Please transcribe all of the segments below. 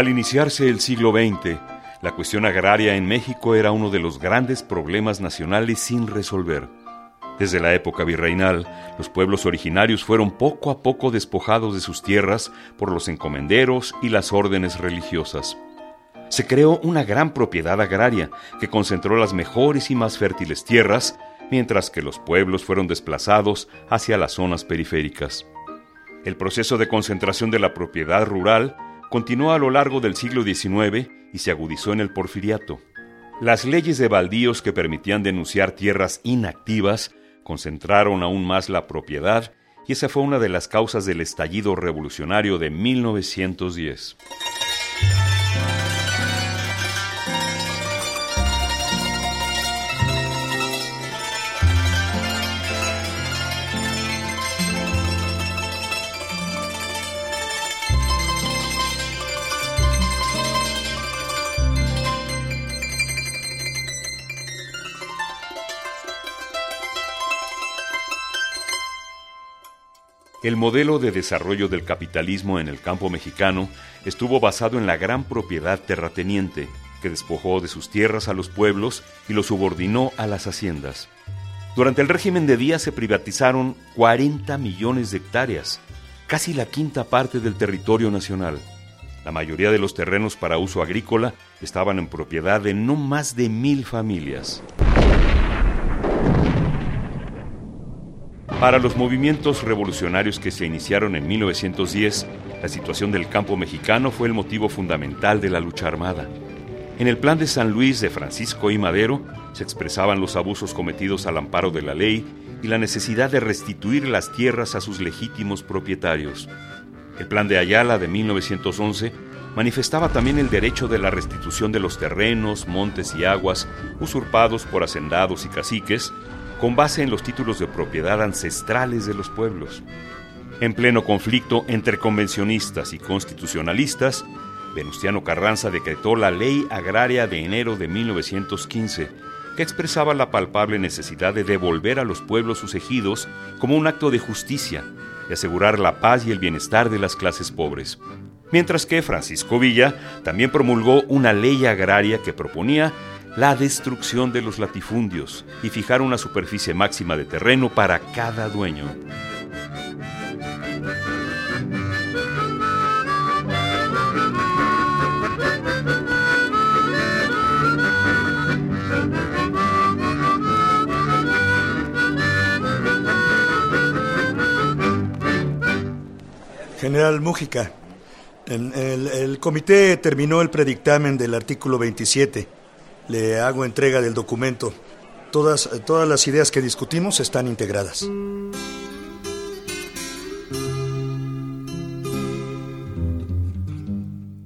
Al iniciarse el siglo XX, la cuestión agraria en México era uno de los grandes problemas nacionales sin resolver. Desde la época virreinal, los pueblos originarios fueron poco a poco despojados de sus tierras por los encomenderos y las órdenes religiosas. Se creó una gran propiedad agraria que concentró las mejores y más fértiles tierras, mientras que los pueblos fueron desplazados hacia las zonas periféricas. El proceso de concentración de la propiedad rural continuó a lo largo del siglo XIX y se agudizó en el porfiriato. Las leyes de baldíos que permitían denunciar tierras inactivas concentraron aún más la propiedad y esa fue una de las causas del estallido revolucionario de 1910. El modelo de desarrollo del capitalismo en el campo mexicano estuvo basado en la gran propiedad terrateniente, que despojó de sus tierras a los pueblos y los subordinó a las haciendas. Durante el régimen de Díaz se privatizaron 40 millones de hectáreas, casi la quinta parte del territorio nacional. La mayoría de los terrenos para uso agrícola estaban en propiedad de no más de mil familias. Para los movimientos revolucionarios que se iniciaron en 1910, la situación del campo mexicano fue el motivo fundamental de la lucha armada. En el plan de San Luis de Francisco y Madero se expresaban los abusos cometidos al amparo de la ley y la necesidad de restituir las tierras a sus legítimos propietarios. El plan de Ayala de 1911 manifestaba también el derecho de la restitución de los terrenos, montes y aguas usurpados por hacendados y caciques con base en los títulos de propiedad ancestrales de los pueblos. En pleno conflicto entre convencionistas y constitucionalistas, Venustiano Carranza decretó la Ley Agraria de enero de 1915, que expresaba la palpable necesidad de devolver a los pueblos sus ejidos como un acto de justicia y asegurar la paz y el bienestar de las clases pobres. Mientras que Francisco Villa también promulgó una ley agraria que proponía la destrucción de los latifundios y fijar una superficie máxima de terreno para cada dueño. General Mújica, el, el, comité terminó el predictamen del artículo 27 le hago entrega del documento. Todas, todas las ideas que discutimos están integradas.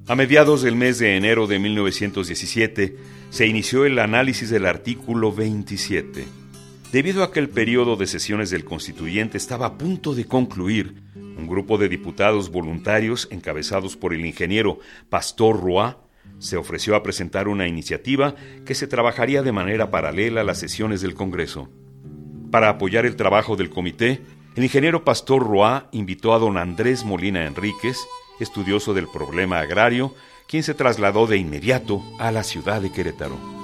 A mediados del mes de enero de 1917 se inició el análisis del artículo 27. Debido a que el periodo de sesiones del constituyente estaba a punto de concluir, un grupo de diputados voluntarios, encabezados por el ingeniero Pastor Roy, se ofreció a presentar una iniciativa que se trabajaría de manera paralela a las sesiones del Congreso. Para apoyar el trabajo del comité, el ingeniero Pastor Roy invitó a don Andrés Molina Enríquez, estudioso del problema agrario, quien se trasladó de inmediato a la ciudad de Querétaro.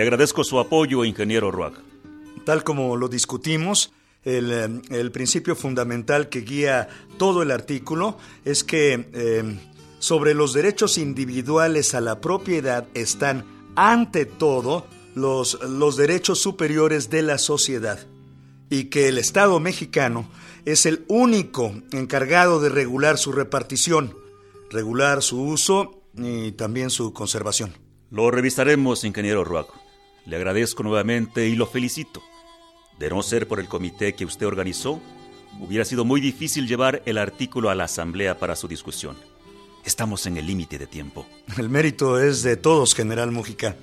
Le agradezco su apoyo, ingeniero Ruag. Tal como lo discutimos, el, eh, el, principio fundamental que guía todo el artículo es que eh, sobre los derechos individuales a la propiedad están, ante todo, los, los derechos superiores de la sociedad y que el Estado mexicano es el único encargado de regular su repartición, regular su uso y también su conservación. Lo revisaremos, ingeniero Ruaco. Le agradezco nuevamente y lo felicito. De no ser por el comité que usted organizó, hubiera sido muy difícil llevar el artículo a la Asamblea para su discusión. Estamos en el límite de tiempo. El mérito es de todos, general Mújica.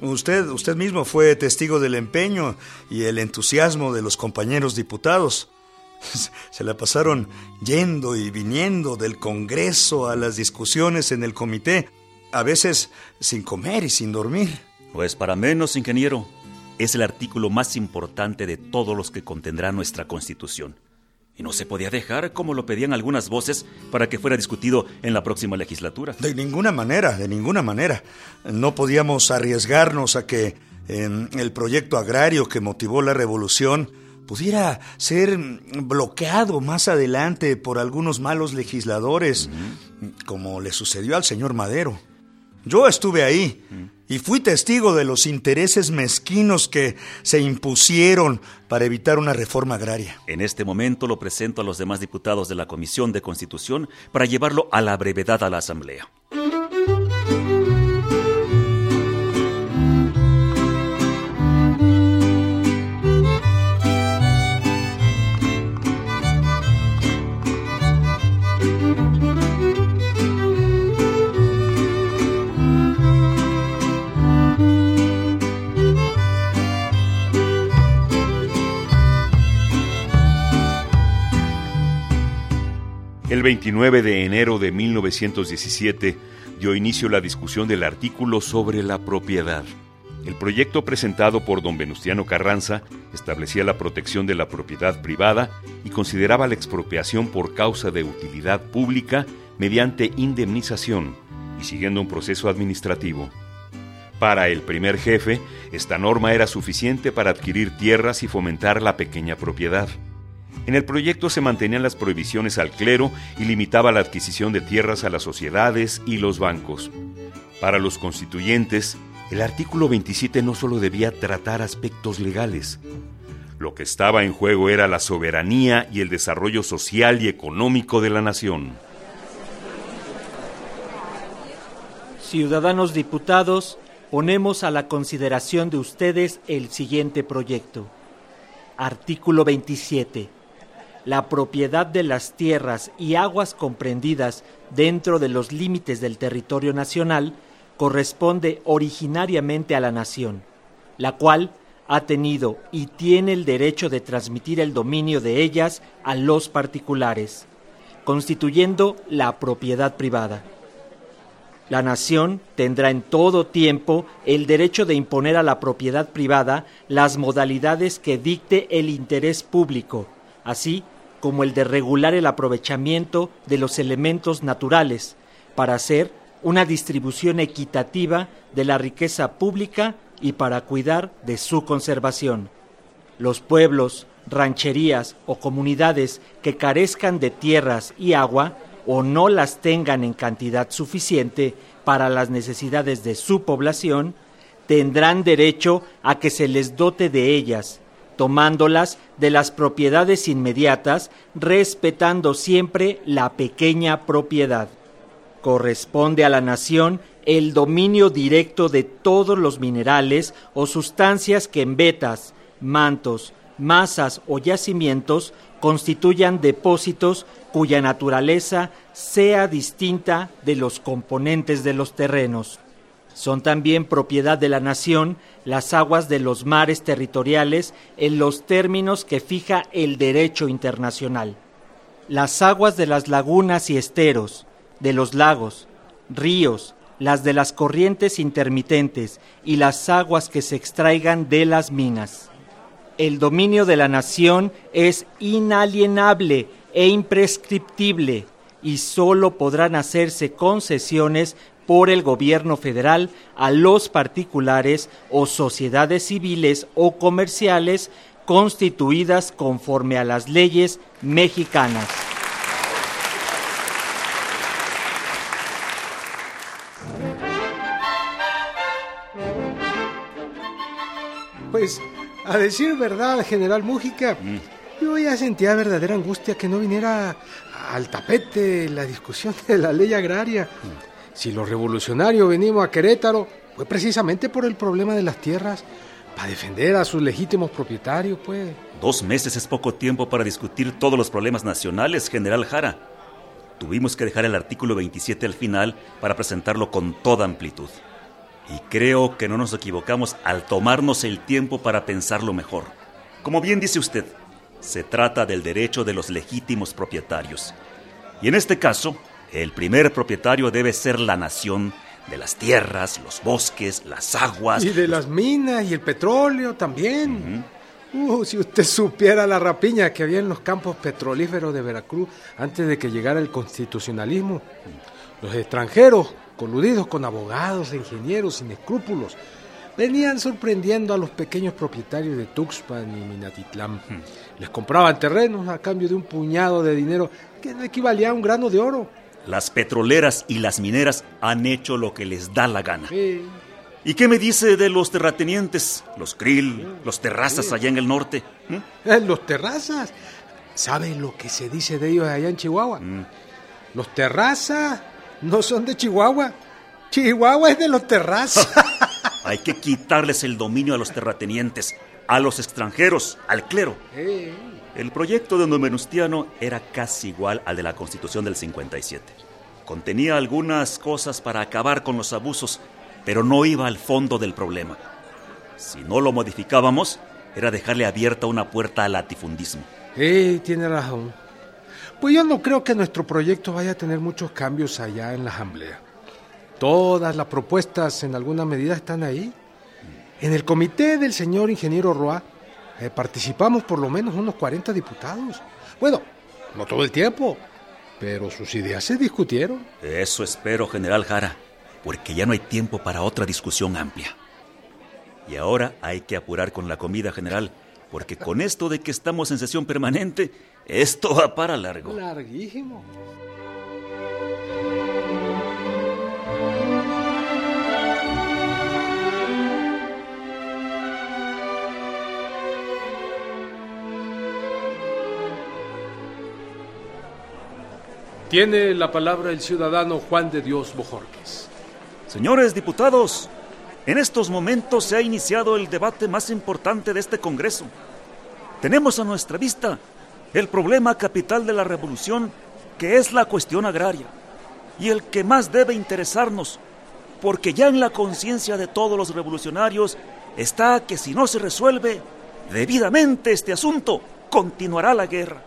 Usted, usted mismo fue testigo del empeño y el entusiasmo de los compañeros diputados. Se la pasaron yendo y viniendo del Congreso a las discusiones en el comité, a veces sin comer y sin dormir. Pues para menos, ingeniero, es el artículo más importante de todos los que contendrá nuestra Constitución. Y no se podía dejar, como lo pedían algunas voces, para que fuera discutido en la próxima legislatura. De ninguna manera, de ninguna manera. No podíamos arriesgarnos a que el proyecto agrario que motivó la revolución pudiera ser bloqueado más adelante por algunos malos legisladores, como le sucedió al señor Madero. Yo estuve ahí y fui testigo de los intereses mezquinos que se impusieron para evitar una reforma agraria. En este momento lo presento a los demás diputados de la Comisión de Constitución para llevarlo a la brevedad a la Asamblea. El 29 de enero de 1917 dio inicio la discusión del artículo sobre la propiedad. El proyecto presentado por don Venustiano Carranza establecía la protección de la propiedad privada y consideraba la expropiación por causa de utilidad pública mediante indemnización y siguiendo un proceso administrativo. Para el primer jefe, esta norma era suficiente para adquirir tierras y fomentar la pequeña propiedad. En el proyecto se mantenían las prohibiciones al clero y limitaba la adquisición de tierras a las sociedades y los bancos. Para los constituyentes, el artículo 27 no solo debía tratar aspectos legales. Lo que estaba en juego era la soberanía y el desarrollo social y económico de la nación. Ciudadanos diputados, ponemos a la consideración de ustedes el siguiente proyecto. Artículo 27 la propiedad de las tierras y aguas comprendidas dentro de los límites del territorio nacional corresponde originariamente a la nación, la cual ha tenido y tiene el derecho de transmitir el dominio de ellas a los particulares, constituyendo la propiedad privada. La nación tendrá en todo tiempo el derecho de imponer a la propiedad privada las modalidades que dicte el interés público, así como el de regular el aprovechamiento de los elementos naturales para hacer una distribución equitativa de la riqueza pública y para cuidar de su conservación. Los pueblos, rancherías o comunidades que carezcan de tierras y agua o no las tengan en cantidad suficiente para las necesidades de su población, tendrán derecho a que se les dote de ellas tomándolas de las propiedades inmediatas, respetando siempre la pequeña propiedad. Corresponde a la nación el dominio directo de todos los minerales o sustancias que en vetas, mantos, masas o yacimientos constituyan depósitos cuya naturaleza sea distinta de los componentes de los terrenos. Son también propiedad de la nación las aguas de los mares territoriales en los términos que fija el derecho internacional. Las aguas de las lagunas y esteros, de los lagos, ríos, las de las corrientes intermitentes y las aguas que se extraigan de las minas. El dominio de la nación es inalienable e imprescriptible y sólo podrán hacerse concesiones por el gobierno federal a los particulares o sociedades civiles o comerciales constituidas conforme a las leyes mexicanas. Pues, a decir verdad, general Mújica, mm. yo ya sentía verdadera angustia que no viniera al tapete la discusión de la ley agraria. Mm. Si los revolucionarios venimos a Querétaro, fue precisamente por el problema de las tierras, para defender a sus legítimos propietarios, pues. Dos meses es poco tiempo para discutir todos los problemas nacionales, general Jara. Tuvimos que dejar el artículo 27 al final para presentarlo con toda amplitud. Y creo que no nos equivocamos al tomarnos el tiempo para pensarlo mejor. Como bien dice usted, se trata del derecho de los legítimos propietarios. Y en este caso, el primer propietario debe ser la nación de las tierras, los bosques, las aguas. Y de las minas y el petróleo también. Uh, si usted supiera la rapiña que había en los campos petrolíferos de Veracruz antes de que llegara el constitucionalismo. Los extranjeros coludidos con abogados e ingenieros sin escrúpulos, venían sorprendiendo a los pequeños propietarios de Tuxpan y Minatitlán. Les compraban terrenos a cambio de un puñado de dinero que no equivalía a un grano de oro. Las petroleras y las mineras han hecho lo que les da la gana. ¿Y qué me dice de los terratenientes, los krill, los terrazas allá en el norte? ¿Mm? Eh, los terrazas. ¿Sabe lo que se dice de ellos allá en Chihuahua? Mm. Los terrazas no son de Chihuahua. Chihuahua es de los terrazas. Hay que quitarles el dominio a los terratenientes, a los extranjeros, al clero. El proyecto de Venustiano era casi igual al de la Constitución del 57. Contenía algunas cosas para acabar con los abusos, pero no iba al fondo del problema. Si no lo modificábamos, era dejarle abierta una puerta al latifundismo. Sí, tiene razón. Pues yo no creo que nuestro proyecto vaya a tener muchos cambios allá en la Asamblea. Todas las propuestas en alguna medida están ahí. En el comité del señor ingeniero Roa eh, participamos por lo menos unos 40 diputados. Bueno, no todo el tiempo, pero sus ideas se discutieron. Eso espero, general Jara, porque ya no hay tiempo para otra discusión amplia. Y ahora hay que apurar con la comida, general, porque con esto de que estamos en sesión permanente, esto va para largo. Larguísimo. Tiene la palabra el ciudadano Juan de Dios Bojorques. Señores diputados, en estos momentos se ha iniciado el debate más importante de este Congreso. Tenemos a nuestra vista el problema capital de la revolución, que es la cuestión agraria, y el que más debe interesarnos, porque ya en la conciencia de todos los revolucionarios está que si no se resuelve debidamente este asunto, continuará la guerra.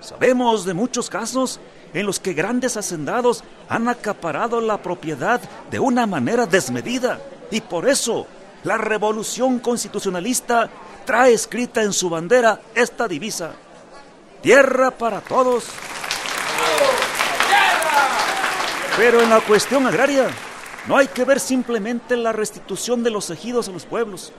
Sabemos de muchos casos en los que grandes hacendados han acaparado la propiedad de una manera desmedida y por eso la revolución constitucionalista trae escrita en su bandera esta divisa. Tierra para todos. Pero en la cuestión agraria no hay que ver simplemente la restitución de los ejidos a los pueblos.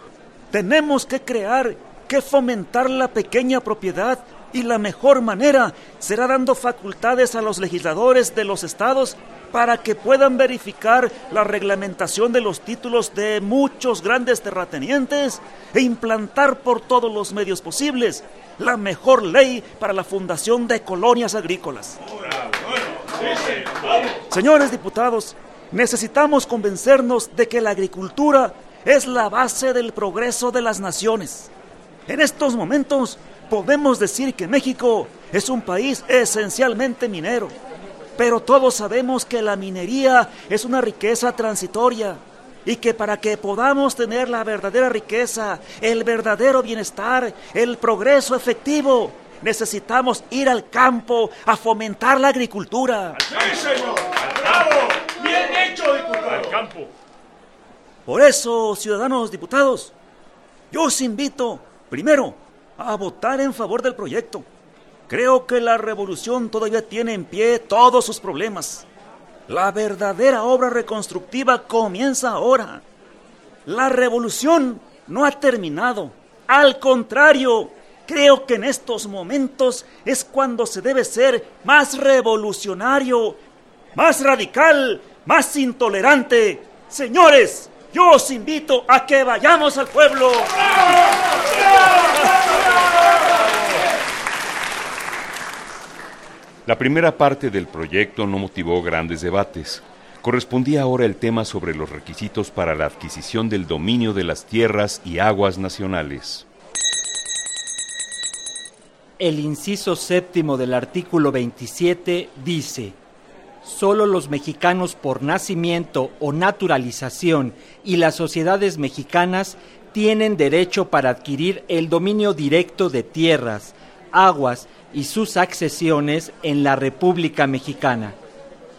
Tenemos que crear, que fomentar la pequeña propiedad y la mejor manera será dando facultades a los legisladores de los estados para que puedan verificar la reglamentación de los títulos de muchos grandes terratenientes e implantar por todos los medios posibles la mejor ley para la fundación de colonias agrícolas. Señores diputados, necesitamos convencernos de que la agricultura es la base del progreso de las naciones. En estos momentos podemos decir que México es un país esencialmente minero, pero todos sabemos que la minería es una riqueza transitoria y que para que podamos tener la verdadera riqueza, el verdadero bienestar, el progreso efectivo, necesitamos ir al campo a fomentar la agricultura. ¡Sí, señor! ¡Bravo! ¡Bien hecho, diputado! Al campo. Por eso, ciudadanos diputados, yo os invito, primero, a votar en favor del proyecto. Creo que la revolución todavía tiene en pie todos sus problemas. La verdadera obra reconstructiva comienza ahora. La revolución no ha terminado. Al contrario, creo que en estos momentos es cuando se debe ser más revolucionario, más radical, más intolerante. Señores, yo os invito a que vayamos al pueblo. La primera parte del proyecto no motivó grandes debates. Correspondía ahora el tema sobre los requisitos para la adquisición del dominio de las tierras y aguas nacionales. El inciso séptimo del artículo 27 dice, solo los mexicanos por nacimiento o naturalización y las sociedades mexicanas tienen derecho para adquirir el dominio directo de tierras, aguas y sus accesiones en la República Mexicana.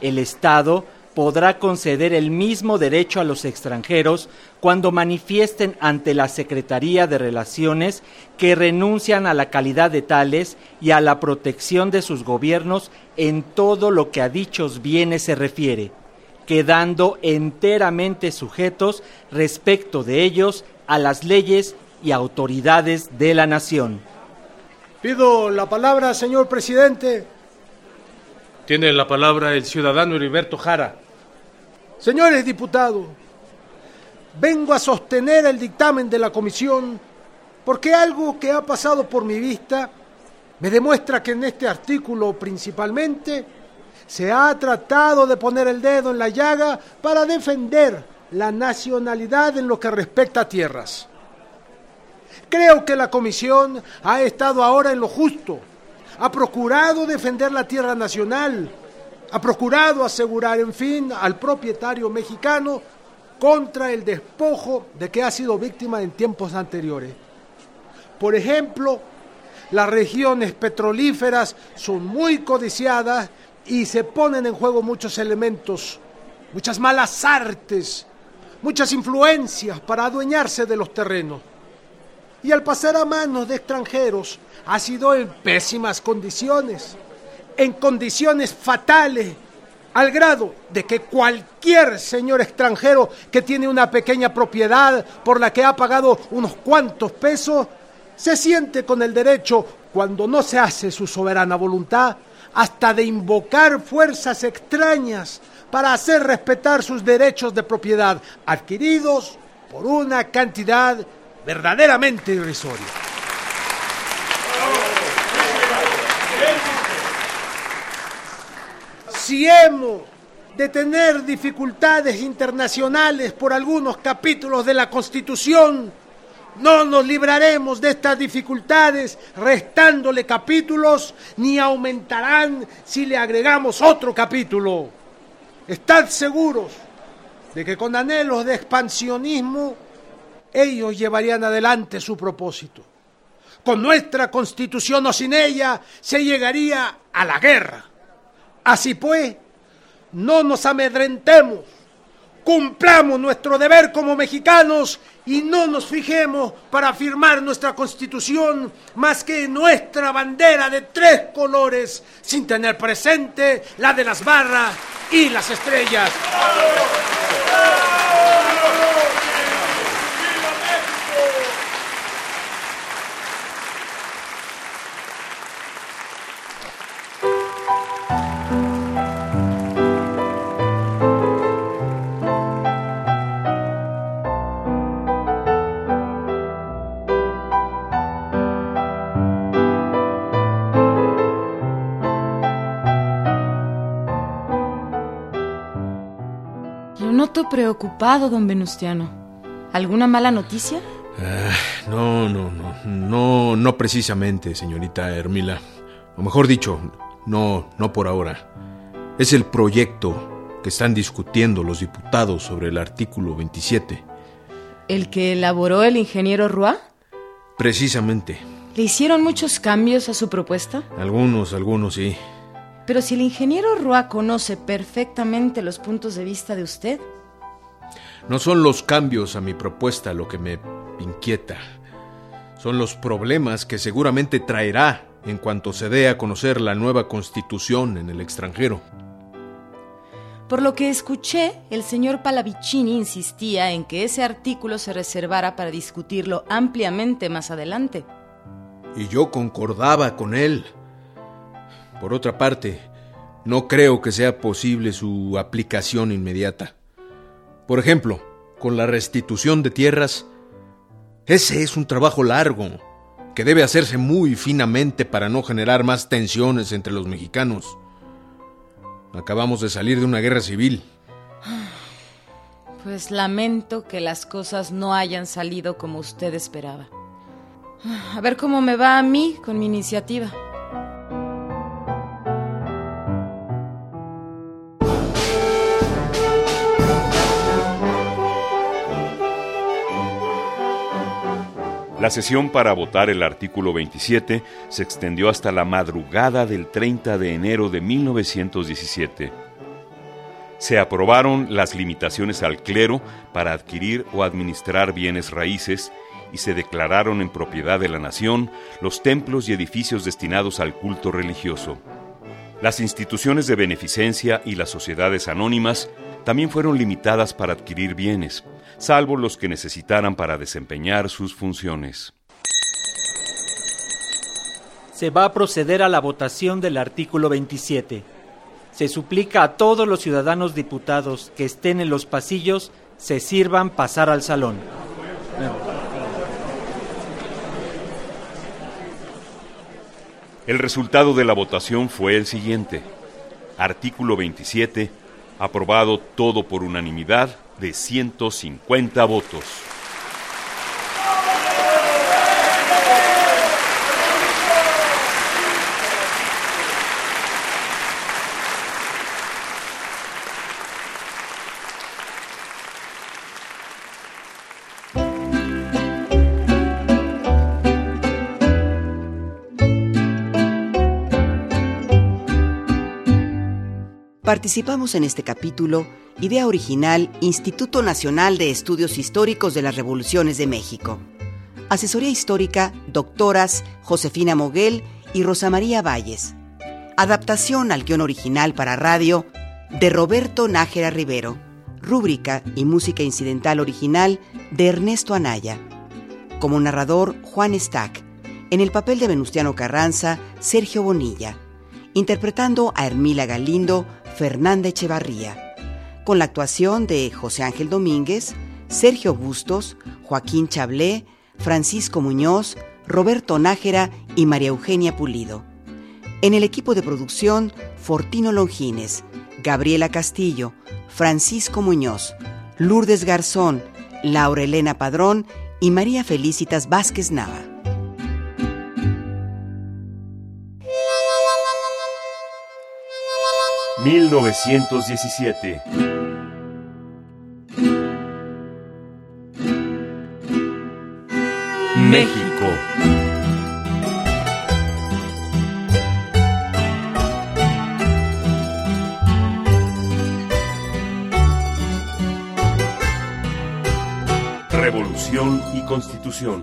El Estado podrá conceder el mismo derecho a los extranjeros cuando manifiesten ante la Secretaría de Relaciones que renuncian a la calidad de tales y a la protección de sus gobiernos en todo lo que a dichos bienes se refiere, quedando enteramente sujetos respecto de ellos a las leyes y autoridades de la nación. Pido la palabra, señor presidente. Tiene la palabra el ciudadano Heriberto Jara. Señores diputados, vengo a sostener el dictamen de la comisión porque algo que ha pasado por mi vista me demuestra que en este artículo principalmente se ha tratado de poner el dedo en la llaga para defender la nacionalidad en lo que respecta a tierras. Creo que la comisión ha estado ahora en lo justo, ha procurado defender la tierra nacional, ha procurado asegurar, en fin, al propietario mexicano contra el despojo de que ha sido víctima en tiempos anteriores. Por ejemplo, las regiones petrolíferas son muy codiciadas y se ponen en juego muchos elementos, muchas malas artes, muchas influencias para adueñarse de los terrenos. Y al pasar a manos de extranjeros ha sido en pésimas condiciones en condiciones fatales, al grado de que cualquier señor extranjero que tiene una pequeña propiedad por la que ha pagado unos cuantos pesos, se siente con el derecho, cuando no se hace su soberana voluntad, hasta de invocar fuerzas extrañas para hacer respetar sus derechos de propiedad adquiridos por una cantidad verdaderamente irrisoria. si hemos de tener dificultades internacionales por algunos capítulos de la Constitución, no nos libraremos de estas dificultades restándole capítulos, ni aumentarán si le agregamos otro capítulo. Estad seguros de que con anhelos de expansionismo ellos llevarían adelante su propósito. Con nuestra constitución o sin ella se llegaría a la guerra Así pues, no nos amedrentemos, cumplamos nuestro deber como mexicanos y no nos fijemos para firmar nuestra constitución más que nuestra bandera de tres colores, sin tener presente la de las barras y las estrellas. Preocupado, don Venustiano. ¿Alguna mala noticia? Ah, no, no, no, no, no precisamente, señorita Hermila. O mejor dicho, no, no por ahora. Es el proyecto que están discutiendo los diputados sobre el artículo 27. ¿El que elaboró el ingeniero Roy? Precisamente. ¿Le hicieron muchos cambios a su propuesta? Algunos, algunos sí. Pero si el ingeniero Roy conoce perfectamente los puntos de vista de usted. No son los cambios a mi propuesta lo que me inquieta. Son los problemas que seguramente traerá en cuanto se dé a conocer la nueva constitución en el extranjero. Por lo que escuché, el señor Palavicini insistía en que ese artículo se reservara para discutirlo ampliamente más adelante. Y yo concordaba con él. Por otra parte, no creo que sea posible su aplicación inmediata. Por ejemplo, con la restitución de tierras, ese es un trabajo largo, que debe hacerse muy finamente para no generar más tensiones entre los mexicanos. Acabamos de salir de una guerra civil. Pues lamento que las cosas no hayan salido como usted esperaba. A ver cómo me va a mí con mi iniciativa. La sesión para votar el artículo 27 se extendió hasta la madrugada del 30 de enero de 1917. Se aprobaron las limitaciones al clero para adquirir o administrar bienes raíces y se declararon en propiedad de la nación los templos y edificios destinados al culto religioso. Las instituciones de beneficencia y las sociedades anónimas también fueron limitadas para adquirir bienes, salvo los que necesitaran para desempeñar sus funciones. Se va a proceder a la votación del artículo 27. Se suplica a todos los ciudadanos diputados que estén en los pasillos se sirvan pasar al salón. El resultado de la votación fue el siguiente. Artículo 27, aprobado todo por unanimidad de 150 votos. Participamos en este capítulo, idea original, Instituto Nacional de Estudios Históricos de las Revoluciones de México. Asesoría histórica, doctoras Josefina Moguel y Rosa María Valles. Adaptación al guion original para radio de Roberto Nájera Rivero. Rúbrica y música incidental original de Ernesto Anaya. Como narrador, Juan Stack. En el papel de Venustiano Carranza, Sergio Bonilla. Interpretando a Hermila Galindo, Fernanda Echevarría, con la actuación de José Ángel Domínguez, Sergio Bustos, Joaquín Chablé, Francisco Muñoz, Roberto Nájera y María Eugenia Pulido. En el equipo de producción, Fortino Longines, Gabriela Castillo, Francisco Muñoz, Lourdes Garzón, Laura Elena Padrón y María Felicitas Vázquez Nava. 1917. México. Revolución y Constitución.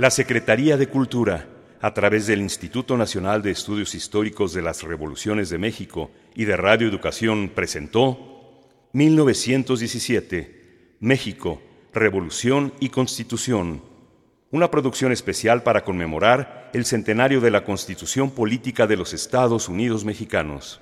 La Secretaría de Cultura, a través del Instituto Nacional de Estudios Históricos de las Revoluciones de México y de Radio Educación, presentó 1917, México, Revolución y Constitución, una producción especial para conmemorar el centenario de la Constitución Política de los Estados Unidos Mexicanos.